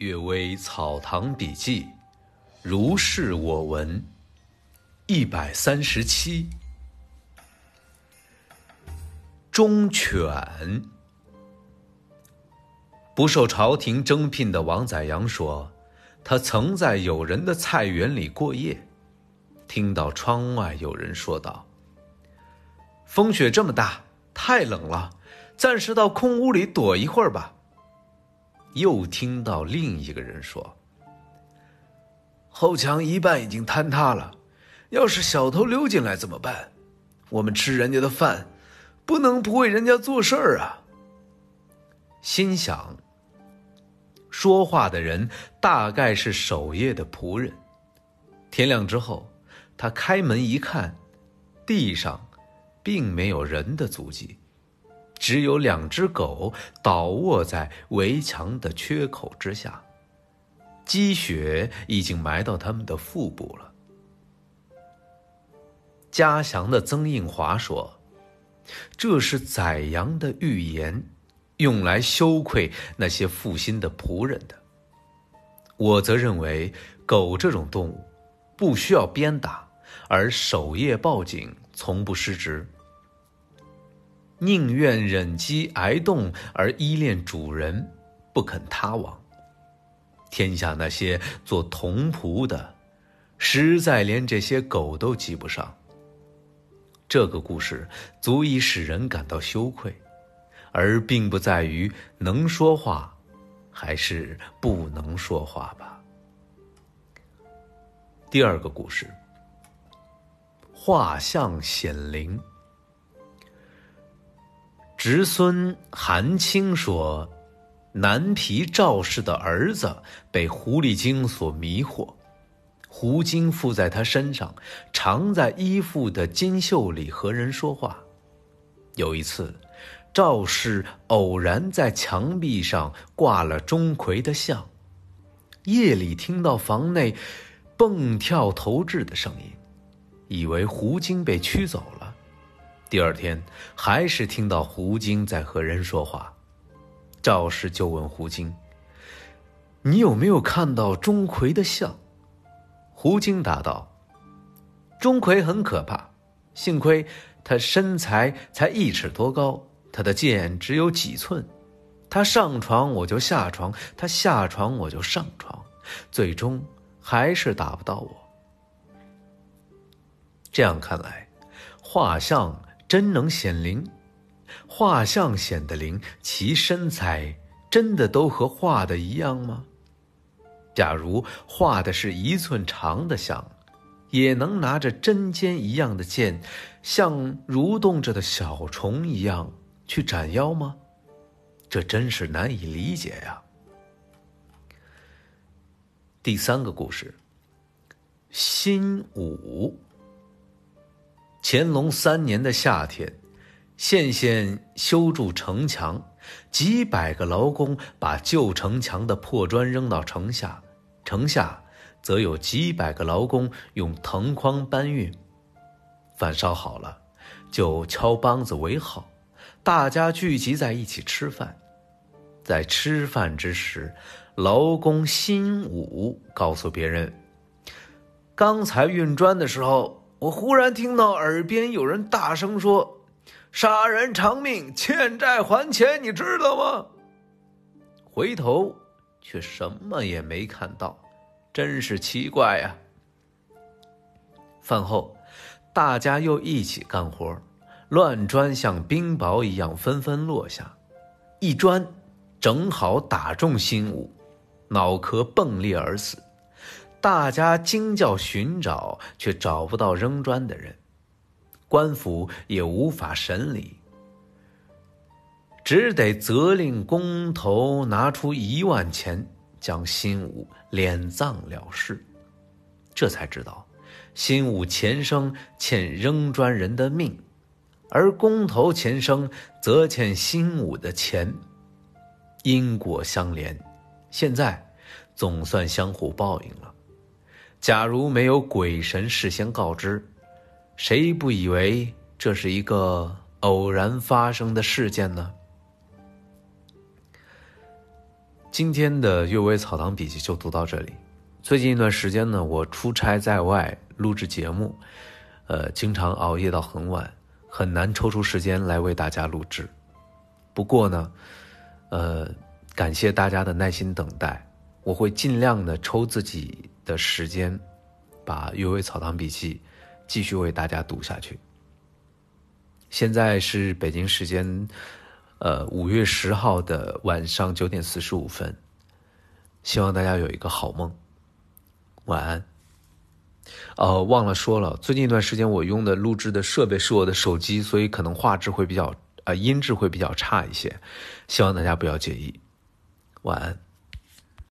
阅微草堂笔记，如是我闻。一百三十七，忠犬。不受朝廷征聘的王宰阳说，他曾在友人的菜园里过夜，听到窗外有人说道：“风雪这么大，太冷了，暂时到空屋里躲一会儿吧。”又听到另一个人说：“后墙一半已经坍塌了，要是小偷溜进来怎么办？我们吃人家的饭，不能不为人家做事儿啊。”心想，说话的人大概是守夜的仆人。天亮之后，他开门一看，地上并没有人的足迹。只有两只狗倒卧在围墙的缺口之下，积雪已经埋到他们的腹部了。嘉祥的曾应华说：“这是宰羊的预言，用来羞愧那些负心的仆人的。”我则认为，狗这种动物不需要鞭打，而守夜报警从不失职。宁愿忍饥挨冻而依恋主人，不肯他亡。天下那些做童仆的，实在连这些狗都及不上。这个故事足以使人感到羞愧，而并不在于能说话，还是不能说话吧。第二个故事，画像显灵。侄孙韩青说：“南皮赵氏的儿子被狐狸精所迷惑，狐精附在他身上，常在衣服的金袖里和人说话。有一次，赵氏偶然在墙壁上挂了钟馗的像，夜里听到房内蹦跳投掷的声音，以为狐精被驱走了。”第二天，还是听到胡精在和人说话，赵氏就问胡精：“你有没有看到钟馗的像？”胡精答道：“钟馗很可怕，幸亏他身材才一尺多高，他的剑只有几寸，他上床我就下床，他下床我就上床，最终还是打不到我。这样看来，画像。”真能显灵，画像显得灵，其身材真的都和画的一样吗？假如画的是一寸长的像，也能拿着针尖一样的剑，像蠕动着的小虫一样去斩妖吗？这真是难以理解呀。第三个故事，新武。乾隆三年的夏天，县县修筑城墙，几百个劳工把旧城墙的破砖扔到城下，城下则有几百个劳工用藤筐搬运。饭烧好了，就敲梆子为号，大家聚集在一起吃饭。在吃饭之时，劳工辛武告诉别人：“刚才运砖的时候。”我忽然听到耳边有人大声说：“杀人偿命，欠债还钱，你知道吗？”回头却什么也没看到，真是奇怪呀。饭后，大家又一起干活，乱砖像冰雹一样纷纷落下，一砖正好打中心武，脑壳迸裂而死。大家惊叫寻找，却找不到扔砖的人，官府也无法审理，只得责令工头拿出一万钱，将新武敛葬了事。这才知道，新武前生欠扔砖人的命，而工头前生则欠新武的钱，因果相连，现在总算相互报应了。假如没有鬼神事先告知，谁不以为这是一个偶然发生的事件呢？今天的阅微草堂笔记就读到这里。最近一段时间呢，我出差在外录制节目，呃，经常熬夜到很晚，很难抽出时间来为大家录制。不过呢，呃，感谢大家的耐心等待，我会尽量的抽自己的时间，把阅微草堂笔记继续为大家读下去。现在是北京时间。呃，五月十号的晚上九点四十五分，希望大家有一个好梦，晚安。呃，忘了说了，最近一段时间我用的录制的设备是我的手机，所以可能画质会比较，呃，音质会比较差一些，希望大家不要介意。晚安。